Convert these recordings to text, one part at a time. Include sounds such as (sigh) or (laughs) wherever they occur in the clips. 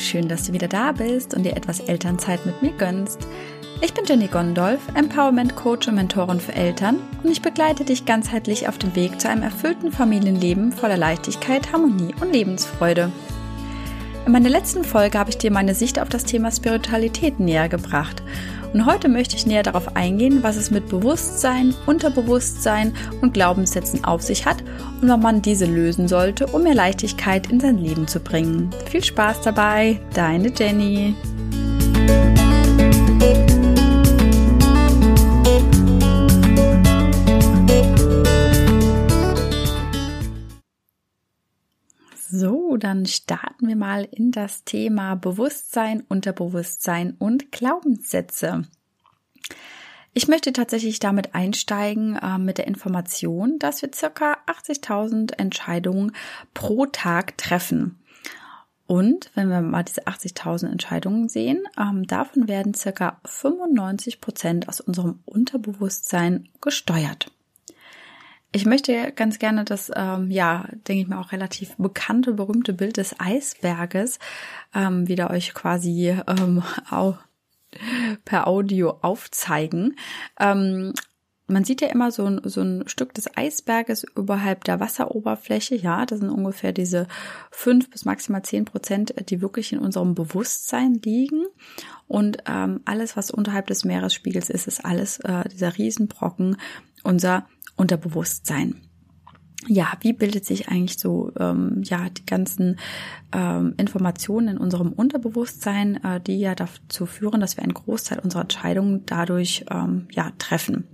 schön, dass du wieder da bist und dir etwas Elternzeit mit mir gönnst. Ich bin Jenny Gondolf, Empowerment Coach und Mentorin für Eltern und ich begleite dich ganzheitlich auf dem Weg zu einem erfüllten Familienleben voller Leichtigkeit, Harmonie und Lebensfreude. In meiner letzten Folge habe ich dir meine Sicht auf das Thema Spiritualität näher gebracht und heute möchte ich näher darauf eingehen, was es mit Bewusstsein, Unterbewusstsein und Glaubenssätzen auf sich hat und warum man diese lösen sollte, um mehr Leichtigkeit in sein Leben zu bringen. Viel Spaß dabei, deine Jenny. Dann starten wir mal in das Thema Bewusstsein, Unterbewusstsein und Glaubenssätze. Ich möchte tatsächlich damit einsteigen äh, mit der Information, dass wir circa 80.000 Entscheidungen pro Tag treffen. Und wenn wir mal diese 80.000 Entscheidungen sehen, ähm, davon werden circa 95 Prozent aus unserem Unterbewusstsein gesteuert. Ich möchte ganz gerne das, ähm, ja, denke ich mir auch relativ bekannte, berühmte Bild des Eisberges ähm, wieder euch quasi ähm, auch per Audio aufzeigen. Ähm, man sieht ja immer so ein, so ein Stück des Eisberges überhalb der Wasseroberfläche. Ja, das sind ungefähr diese fünf bis maximal zehn Prozent, die wirklich in unserem Bewusstsein liegen. Und ähm, alles, was unterhalb des Meeresspiegels ist, ist alles äh, dieser Riesenbrocken, unser Unterbewusstsein. Ja, wie bildet sich eigentlich so ähm, ja die ganzen ähm, Informationen in unserem Unterbewusstsein, äh, die ja dazu führen, dass wir einen Großteil unserer Entscheidungen dadurch ähm, ja treffen.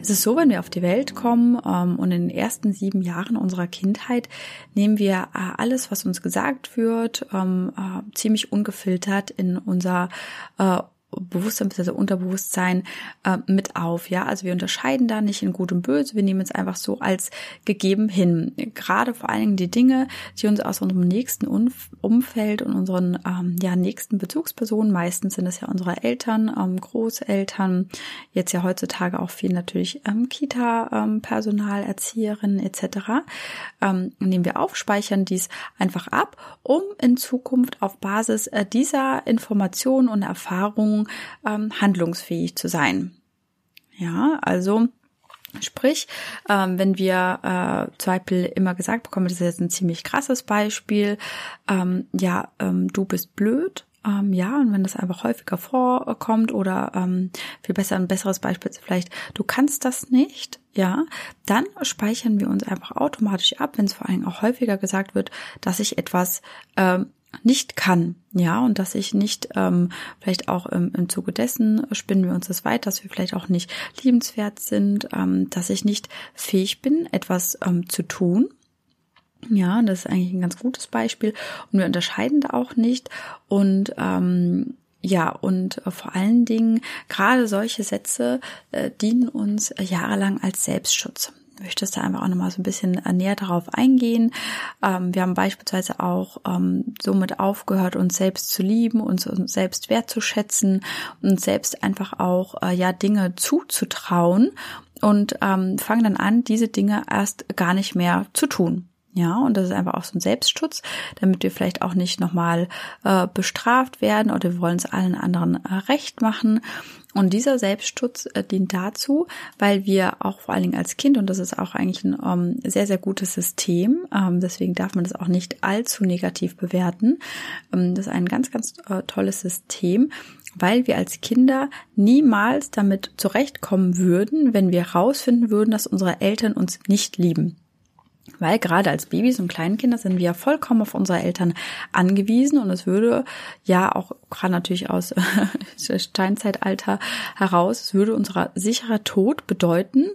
Es ist so, wenn wir auf die Welt kommen ähm, und in den ersten sieben Jahren unserer Kindheit nehmen wir äh, alles, was uns gesagt wird, ähm, äh, ziemlich ungefiltert in unser äh, Bewusstsein bzw. Unterbewusstsein äh, mit auf. Ja, also wir unterscheiden da nicht in Gut und Böse. Wir nehmen es einfach so als gegeben hin. Gerade vor allen Dingen die Dinge, die uns aus unserem nächsten Umfeld und unseren ähm, ja nächsten Bezugspersonen, meistens sind es ja unsere Eltern, ähm, Großeltern, jetzt ja heutzutage auch viel natürlich ähm, Kita-Personal, ähm, Erzieherinnen etc. Ähm, nehmen wir auf, speichern dies einfach ab, um in Zukunft auf Basis äh, dieser Informationen und Erfahrungen ähm, handlungsfähig zu sein. Ja, also Sprich, ähm, wenn wir äh, zum Beispiel immer gesagt bekommen, das ist jetzt ein ziemlich krasses Beispiel, ähm, ja, ähm, du bist blöd, ähm, ja, und wenn das einfach häufiger vorkommt oder ähm, viel besser ein besseres Beispiel ist vielleicht, du kannst das nicht, ja, dann speichern wir uns einfach automatisch ab, wenn es vor allem auch häufiger gesagt wird, dass ich etwas ähm, nicht kann, ja, und dass ich nicht, ähm, vielleicht auch im, im Zuge dessen spinnen wir uns das weit, dass wir vielleicht auch nicht liebenswert sind, ähm, dass ich nicht fähig bin, etwas ähm, zu tun. Ja, das ist eigentlich ein ganz gutes Beispiel. Und wir unterscheiden da auch nicht. Und ähm, ja, und äh, vor allen Dingen gerade solche Sätze äh, dienen uns äh, jahrelang als Selbstschutz möchtest da einfach auch nochmal so ein bisschen näher darauf eingehen. Ähm, wir haben beispielsweise auch ähm, somit aufgehört, uns selbst zu lieben, uns, uns selbst wertzuschätzen und selbst einfach auch äh, ja Dinge zuzutrauen und ähm, fangen dann an, diese Dinge erst gar nicht mehr zu tun. Ja, und das ist einfach auch so ein Selbstschutz, damit wir vielleicht auch nicht nochmal äh, bestraft werden oder wir wollen es allen anderen äh, recht machen. Und dieser Selbstschutz äh, dient dazu, weil wir auch vor allen Dingen als Kind, und das ist auch eigentlich ein ähm, sehr, sehr gutes System, ähm, deswegen darf man das auch nicht allzu negativ bewerten. Ähm, das ist ein ganz, ganz äh, tolles System, weil wir als Kinder niemals damit zurechtkommen würden, wenn wir herausfinden würden, dass unsere Eltern uns nicht lieben. Weil gerade als Babys und Kleinkinder sind wir ja vollkommen auf unsere Eltern angewiesen und es würde ja auch gerade natürlich (laughs) aus Steinzeitalter heraus, es würde unser sicherer Tod bedeuten,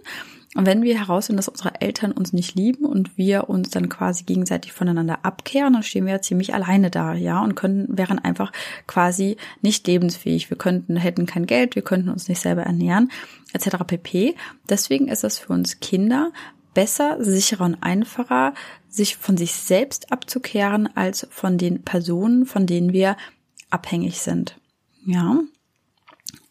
wenn wir herausfinden, dass unsere Eltern uns nicht lieben und wir uns dann quasi gegenseitig voneinander abkehren, dann stehen wir ja ziemlich alleine da, ja, und können, wären einfach quasi nicht lebensfähig. Wir könnten, hätten kein Geld, wir könnten uns nicht selber ernähren, etc. pp. Deswegen ist es für uns Kinder besser, sicherer und einfacher, sich von sich selbst abzukehren, als von den Personen, von denen wir abhängig sind. Ja.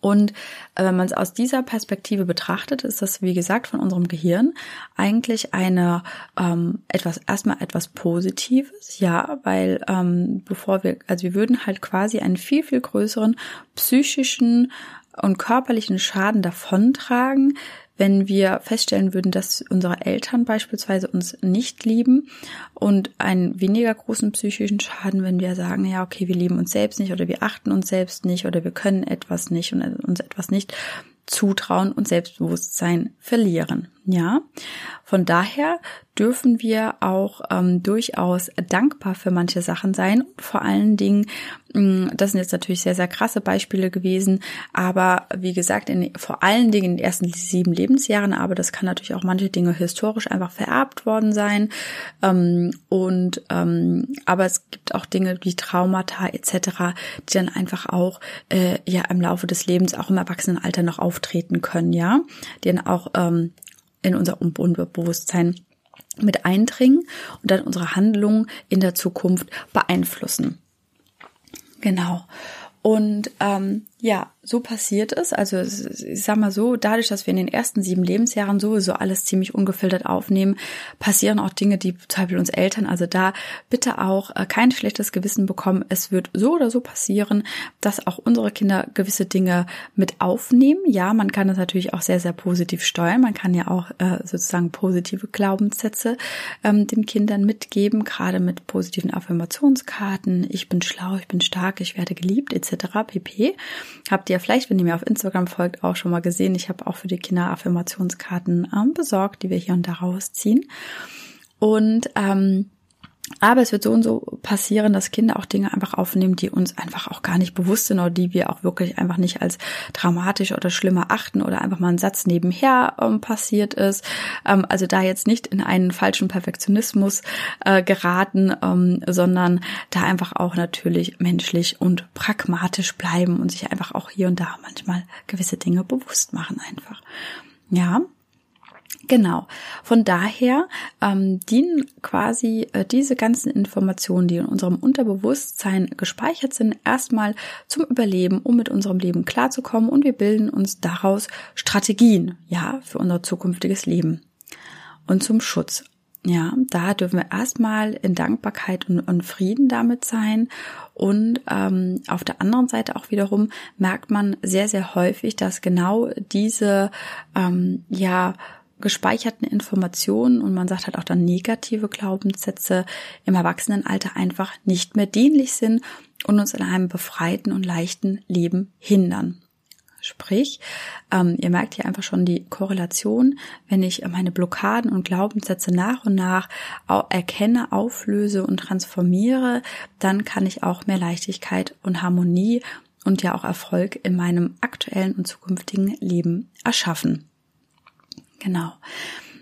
Und äh, wenn man es aus dieser Perspektive betrachtet, ist das, wie gesagt, von unserem Gehirn eigentlich eine ähm, etwas erstmal etwas Positives, ja, weil ähm, bevor wir, also wir würden halt quasi einen viel, viel größeren psychischen und körperlichen Schaden davontragen, wenn wir feststellen würden, dass unsere Eltern beispielsweise uns nicht lieben und einen weniger großen psychischen Schaden, wenn wir sagen, ja, okay, wir lieben uns selbst nicht oder wir achten uns selbst nicht oder wir können etwas nicht und uns etwas nicht zutrauen und Selbstbewusstsein verlieren. Ja, von daher dürfen wir auch ähm, durchaus dankbar für manche Sachen sein. Vor allen Dingen, das sind jetzt natürlich sehr, sehr krasse Beispiele gewesen, aber wie gesagt, in, vor allen Dingen in den ersten sieben Lebensjahren, aber das kann natürlich auch manche Dinge historisch einfach vererbt worden sein. Ähm, und ähm, aber es gibt auch Dinge wie Traumata etc., die dann einfach auch äh, ja im Laufe des Lebens, auch im Erwachsenenalter noch auftreten können, ja, die dann auch ähm, in unser Unbewusstsein mit eindringen und dann unsere Handlungen in der Zukunft beeinflussen. Genau. Und ähm, ja, so passiert es. Also ich sag mal so, dadurch, dass wir in den ersten sieben Lebensjahren sowieso alles ziemlich ungefiltert aufnehmen, passieren auch Dinge, die zum Beispiel uns Eltern, also da bitte auch äh, kein schlechtes Gewissen bekommen. Es wird so oder so passieren, dass auch unsere Kinder gewisse Dinge mit aufnehmen. Ja, man kann das natürlich auch sehr, sehr positiv steuern. Man kann ja auch äh, sozusagen positive Glaubenssätze ähm, den Kindern mitgeben, gerade mit positiven Affirmationskarten. Ich bin schlau, ich bin stark, ich werde geliebt etc. pp. Habt ihr vielleicht, wenn ihr mir auf Instagram folgt, auch schon mal gesehen. Ich habe auch für die Kinder Affirmationskarten ähm, besorgt, die wir hier und da rausziehen. Und ähm, aber es wird so und so passieren, dass Kinder auch Dinge einfach aufnehmen, die uns einfach auch gar nicht bewusst sind oder die wir auch wirklich einfach nicht als dramatisch oder schlimmer achten oder einfach mal ein Satz nebenher ähm, passiert ist. Ähm, also da jetzt nicht in einen falschen Perfektionismus äh, geraten, ähm, sondern da einfach auch natürlich menschlich und pragmatisch bleiben und sich einfach auch hier und da manchmal gewisse Dinge bewusst machen einfach. Ja, Genau. Von daher ähm, dienen quasi äh, diese ganzen Informationen, die in unserem Unterbewusstsein gespeichert sind, erstmal zum Überleben, um mit unserem Leben klarzukommen und wir bilden uns daraus Strategien, ja, für unser zukünftiges Leben und zum Schutz. Ja, da dürfen wir erstmal in Dankbarkeit und, und Frieden damit sein. Und ähm, auf der anderen Seite auch wiederum merkt man sehr, sehr häufig, dass genau diese ähm, ja gespeicherten Informationen und man sagt halt auch dann negative Glaubenssätze im Erwachsenenalter einfach nicht mehr dienlich sind und uns in einem befreiten und leichten Leben hindern. Sprich, ähm, ihr merkt hier einfach schon die Korrelation, wenn ich meine Blockaden und Glaubenssätze nach und nach erkenne, auflöse und transformiere, dann kann ich auch mehr Leichtigkeit und Harmonie und ja auch Erfolg in meinem aktuellen und zukünftigen Leben erschaffen. Genau.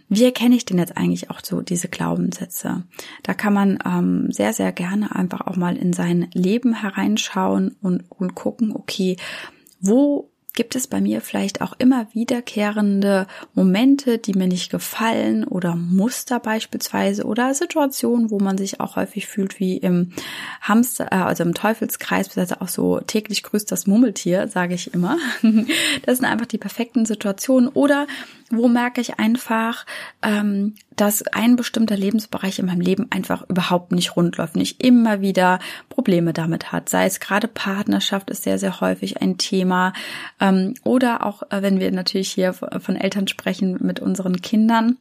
Wie erkenne ich denn jetzt eigentlich auch so diese Glaubenssätze? Da kann man ähm, sehr, sehr gerne einfach auch mal in sein Leben hereinschauen und, und gucken, okay, wo gibt es bei mir vielleicht auch immer wiederkehrende Momente, die mir nicht gefallen oder Muster beispielsweise oder Situationen, wo man sich auch häufig fühlt wie im Hamster, äh, also im Teufelskreis, also auch so täglich grüßt das Mummeltier, sage ich immer. (laughs) Das sind einfach die perfekten Situationen oder wo merke ich einfach, ähm, dass ein bestimmter Lebensbereich in meinem Leben einfach überhaupt nicht rund läuft, nicht immer wieder Probleme damit hat. Sei es gerade Partnerschaft ist sehr, sehr häufig ein Thema. Ähm, oder auch, äh, wenn wir natürlich hier von Eltern sprechen mit unseren Kindern,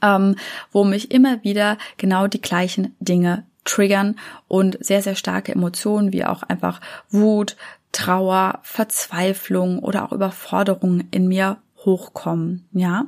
ähm, wo mich immer wieder genau die gleichen Dinge triggern und sehr, sehr starke Emotionen wie auch einfach Wut, Trauer, Verzweiflung oder auch Überforderung in mir hochkommen. Ja,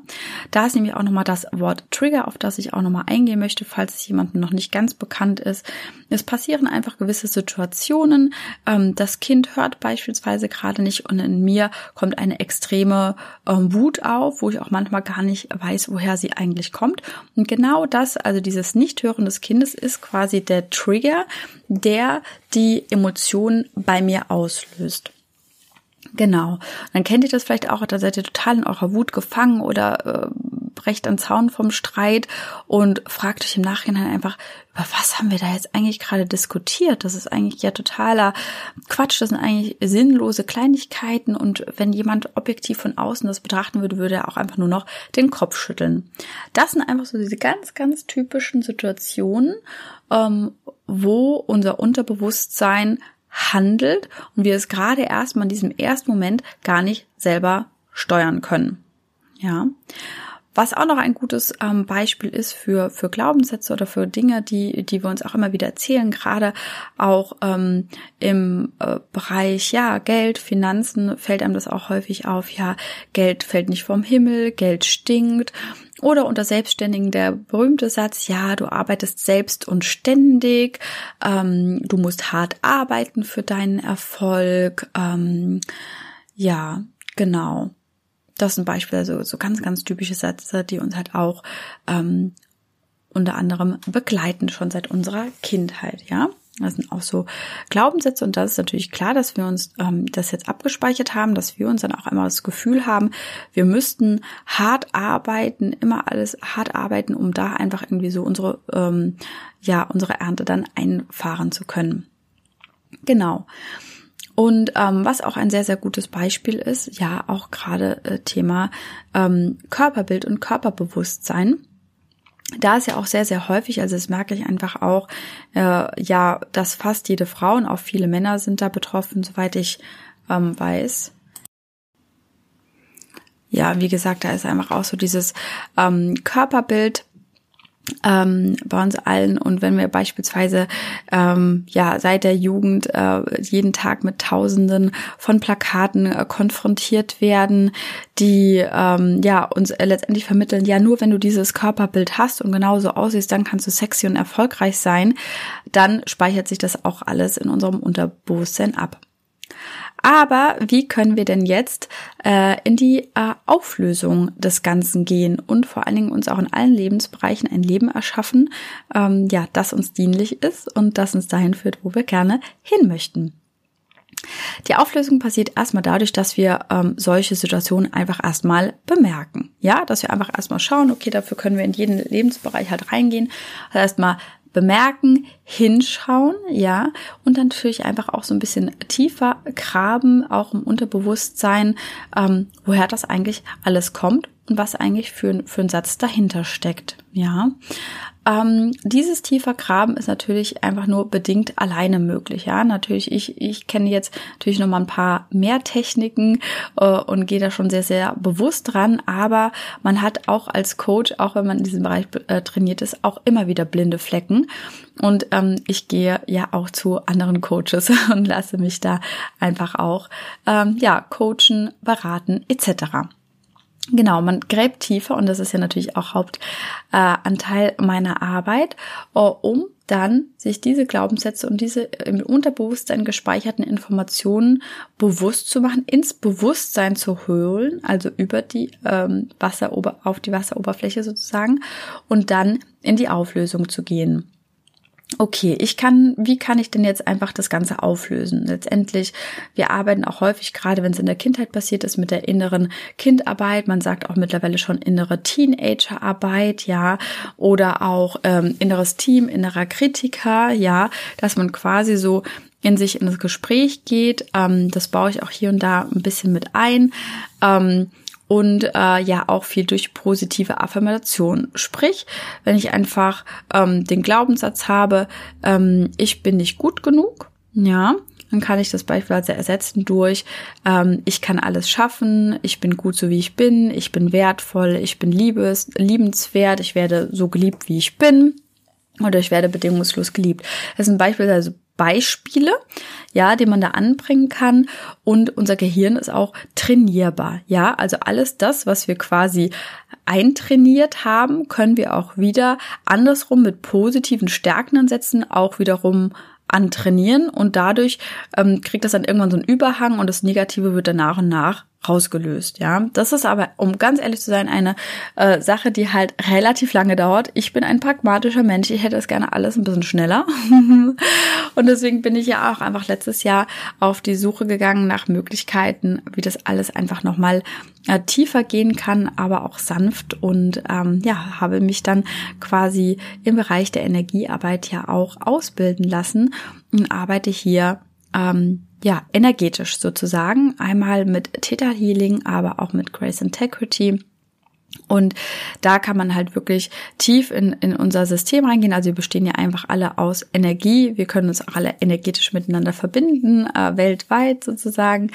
da ist nämlich auch nochmal das Wort Trigger, auf das ich auch nochmal eingehen möchte, falls es jemandem noch nicht ganz bekannt ist. Es passieren einfach gewisse Situationen. Ähm, das Kind hört beispielsweise gerade nicht und in mir kommt eine extreme ähm, Wut auf, wo ich auch manchmal gar nicht weiß, woher sie eigentlich kommt. Und genau das, also dieses Nichthören des Kindes, ist quasi der Trigger, der die Emotionen bei mir auslöst. Genau. Dann kennt ihr das vielleicht auch, da seid ihr total in eurer Wut gefangen oder äh, brecht einen Zaun vom Streit und fragt euch im Nachhinein einfach, über was haben wir da jetzt eigentlich gerade diskutiert? Das ist eigentlich ja totaler Quatsch, das sind eigentlich sinnlose Kleinigkeiten und wenn jemand objektiv von außen das betrachten würde, würde er auch einfach nur noch den Kopf schütteln. Das sind einfach so diese ganz, ganz typischen Situationen, ähm, wo unser Unterbewusstsein handelt und wir es gerade erstmal in diesem ersten Moment gar nicht selber steuern können. Ja. Was auch noch ein gutes ähm, Beispiel ist für, für Glaubenssätze oder für Dinge, die, die wir uns auch immer wieder erzählen, gerade auch ähm, im äh, Bereich, ja, Geld, Finanzen fällt einem das auch häufig auf, ja, Geld fällt nicht vom Himmel, Geld stinkt. Oder unter Selbstständigen der berühmte Satz, ja, du arbeitest selbst und ständig, ähm, du musst hart arbeiten für deinen Erfolg, ähm, ja, genau das sind Beispiele, so, so ganz, ganz typische Sätze, die uns halt auch ähm, unter anderem begleiten, schon seit unserer Kindheit, ja. Das sind auch so Glaubenssätze und das ist natürlich klar, dass wir uns ähm, das jetzt abgespeichert haben, dass wir uns dann auch einmal das Gefühl haben, wir müssten hart arbeiten, immer alles hart arbeiten, um da einfach irgendwie so unsere ähm, ja unsere Ernte dann einfahren zu können. Genau. Und ähm, was auch ein sehr, sehr gutes Beispiel ist, ja, auch gerade äh, Thema ähm, Körperbild und Körperbewusstsein. Da ist ja auch sehr, sehr häufig, also das merke ich einfach auch, äh, ja, dass fast jede Frau und auch viele Männer sind da betroffen, soweit ich ähm, weiß. Ja, wie gesagt, da ist einfach auch so dieses ähm, Körperbild ähm, bei uns allen und wenn wir beispielsweise ähm, ja seit der Jugend äh, jeden Tag mit Tausenden von Plakaten äh, konfrontiert werden, die ähm, ja uns äh, letztendlich vermitteln, ja nur wenn du dieses Körperbild hast und genauso aussiehst, dann kannst du sexy und erfolgreich sein, dann speichert sich das auch alles in unserem Unterbewusstsein ab. Aber wie können wir denn jetzt äh, in die äh, Auflösung des Ganzen gehen und vor allen Dingen uns auch in allen Lebensbereichen ein Leben erschaffen, ähm, ja, das uns dienlich ist und das uns dahin führt, wo wir gerne hin möchten? Die Auflösung passiert erstmal dadurch, dass wir ähm, solche Situationen einfach erstmal bemerken. Ja, dass wir einfach erstmal schauen, okay, dafür können wir in jeden Lebensbereich halt reingehen. Also erstmal bemerken, hinschauen, ja, und dann natürlich einfach auch so ein bisschen tiefer graben, auch im Unterbewusstsein, ähm, woher das eigentlich alles kommt und was eigentlich für, für ein Satz dahinter steckt, ja. Ähm, dieses tiefer Graben ist natürlich einfach nur bedingt alleine möglich. Ja, natürlich, ich, ich kenne jetzt natürlich noch mal ein paar mehr Techniken äh, und gehe da schon sehr, sehr bewusst dran. Aber man hat auch als Coach, auch wenn man in diesem Bereich äh, trainiert ist, auch immer wieder blinde Flecken. Und ähm, ich gehe ja auch zu anderen Coaches (laughs) und lasse mich da einfach auch ähm, ja coachen, beraten etc. Genau, man gräbt tiefer und das ist ja natürlich auch Hauptanteil äh, meiner Arbeit, uh, um dann sich diese Glaubenssätze und diese im Unterbewusstsein gespeicherten Informationen bewusst zu machen, ins Bewusstsein zu holen, also über die ähm, Wasserober auf die Wasseroberfläche sozusagen und dann in die Auflösung zu gehen okay, ich kann, wie kann ich denn jetzt einfach das Ganze auflösen? Letztendlich, wir arbeiten auch häufig, gerade wenn es in der Kindheit passiert ist, mit der inneren Kindarbeit. Man sagt auch mittlerweile schon innere Teenagerarbeit, ja, oder auch ähm, inneres Team, innerer Kritiker, ja, dass man quasi so in sich in das Gespräch geht. Ähm, das baue ich auch hier und da ein bisschen mit ein. Ähm, und äh, ja auch viel durch positive Affirmation. Sprich, wenn ich einfach ähm, den Glaubenssatz habe, ähm, ich bin nicht gut genug, ja, dann kann ich das beispielsweise ersetzen durch, ähm, ich kann alles schaffen, ich bin gut so wie ich bin, ich bin wertvoll, ich bin liebes, liebenswert, ich werde so geliebt wie ich bin oder ich werde bedingungslos geliebt. Das sind beispielsweise Beispiele, ja, die man da anbringen kann. Und unser Gehirn ist auch trainierbar. Ja, also alles das, was wir quasi eintrainiert haben, können wir auch wieder andersrum mit positiven stärkenden Sätzen auch wiederum antrainieren und dadurch ähm, kriegt das dann irgendwann so einen Überhang und das Negative wird dann nach und nach rausgelöst, ja. Das ist aber, um ganz ehrlich zu sein, eine äh, Sache, die halt relativ lange dauert. Ich bin ein pragmatischer Mensch, ich hätte es gerne alles ein bisschen schneller. (laughs) und deswegen bin ich ja auch einfach letztes Jahr auf die Suche gegangen nach Möglichkeiten, wie das alles einfach nochmal äh, tiefer gehen kann, aber auch sanft und ähm, ja, habe mich dann quasi im Bereich der Energiearbeit ja auch ausbilden lassen und arbeite hier ähm, ja, energetisch sozusagen. Einmal mit Theta Healing, aber auch mit Grace Integrity. Und da kann man halt wirklich tief in, in unser System reingehen. Also wir bestehen ja einfach alle aus Energie. Wir können uns auch alle energetisch miteinander verbinden, äh, weltweit sozusagen.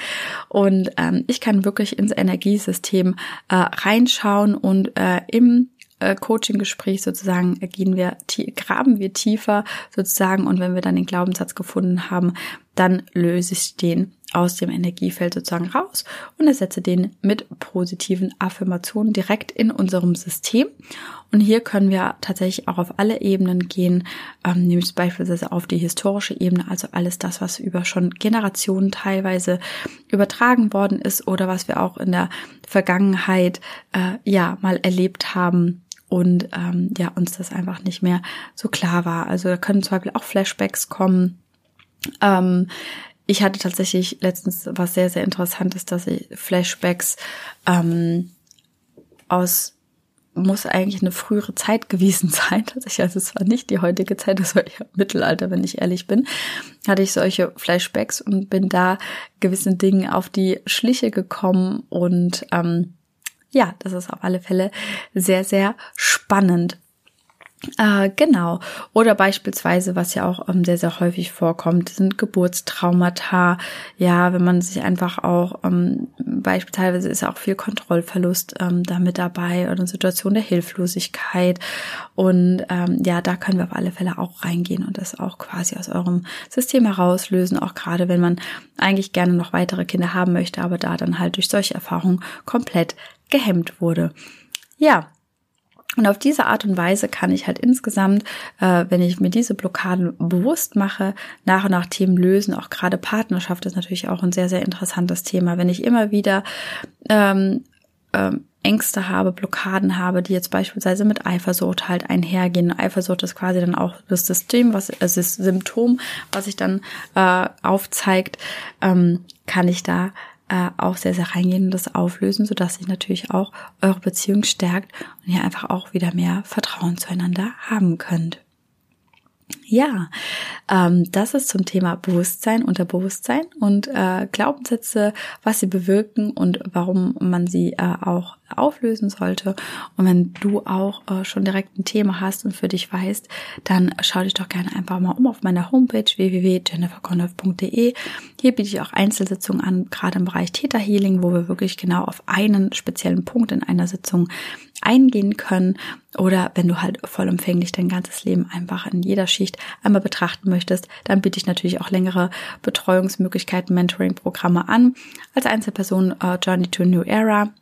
Und ähm, ich kann wirklich ins Energiesystem äh, reinschauen und äh, im äh, Coaching-Gespräch sozusagen gehen wir, graben wir tiefer sozusagen und wenn wir dann den Glaubenssatz gefunden haben, dann löse ich den aus dem Energiefeld sozusagen raus und ersetze den mit positiven Affirmationen direkt in unserem System. Und hier können wir tatsächlich auch auf alle Ebenen gehen, ähm, nämlich beispielsweise auf die historische Ebene, also alles das, was über schon Generationen teilweise übertragen worden ist oder was wir auch in der Vergangenheit äh, ja mal erlebt haben und ähm, ja uns das einfach nicht mehr so klar war. Also da können zum Beispiel auch Flashbacks kommen. Ähm, ich hatte tatsächlich letztens was sehr, sehr interessantes, dass ich Flashbacks ähm, aus muss eigentlich eine frühere Zeit gewesen (laughs) sein. Also es war nicht die heutige Zeit, das war eher Mittelalter, wenn ich ehrlich bin. Hatte ich solche Flashbacks und bin da gewissen Dingen auf die Schliche gekommen und ähm, ja, das ist auf alle Fälle sehr, sehr spannend. Äh, genau. Oder beispielsweise, was ja auch ähm, sehr, sehr häufig vorkommt, sind Geburtstraumata. Ja, wenn man sich einfach auch, ähm, beispielsweise ist ja auch viel Kontrollverlust ähm, damit dabei oder Situation der Hilflosigkeit. Und ähm, ja, da können wir auf alle Fälle auch reingehen und das auch quasi aus eurem System herauslösen. Auch gerade, wenn man eigentlich gerne noch weitere Kinder haben möchte, aber da dann halt durch solche Erfahrungen komplett gehemmt wurde. Ja, und auf diese Art und Weise kann ich halt insgesamt, äh, wenn ich mir diese Blockaden bewusst mache, nach und nach Themen lösen. Auch gerade Partnerschaft ist natürlich auch ein sehr, sehr interessantes Thema. Wenn ich immer wieder ähm, ähm, Ängste habe, Blockaden habe, die jetzt beispielsweise mit Eifersucht halt einhergehen. Eifersucht ist quasi dann auch das System, was es ist Symptom, was sich dann äh, aufzeigt, ähm, kann ich da äh, auch sehr, sehr reingehen und das auflösen, sodass sich natürlich auch eure Beziehung stärkt und ihr einfach auch wieder mehr Vertrauen zueinander haben könnt. Ja, ähm, das ist zum Thema Bewusstsein, Unterbewusstsein und äh, Glaubenssätze, was sie bewirken und warum man sie äh, auch auflösen sollte. Und wenn du auch äh, schon direkt ein Thema hast und für dich weißt, dann schau dich doch gerne einfach mal um auf meiner Homepage www.jenniferconolf.de. Hier biete ich auch Einzelsitzungen an, gerade im Bereich Theta Healing, wo wir wirklich genau auf einen speziellen Punkt in einer Sitzung eingehen können oder wenn du halt vollumfänglich dein ganzes Leben einfach in jeder Schicht einmal betrachten möchtest, dann biete ich natürlich auch längere Betreuungsmöglichkeiten, Mentoring-Programme an. Als Einzelperson uh, Journey to a New Era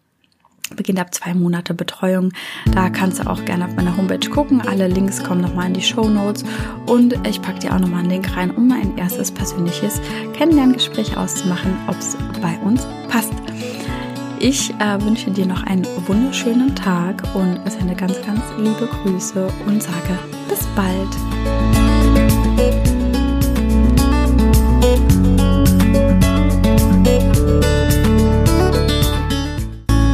beginnt ab zwei Monate Betreuung. Da kannst du auch gerne auf meiner Homepage gucken. Alle Links kommen nochmal in die Show Notes und ich packe dir auch nochmal einen Link rein, um ein erstes persönliches Kennenlerngespräch auszumachen, ob es bei uns passt. Ich äh, wünsche dir noch einen wunderschönen Tag und sende ganz, ganz liebe Grüße und sage bis bald.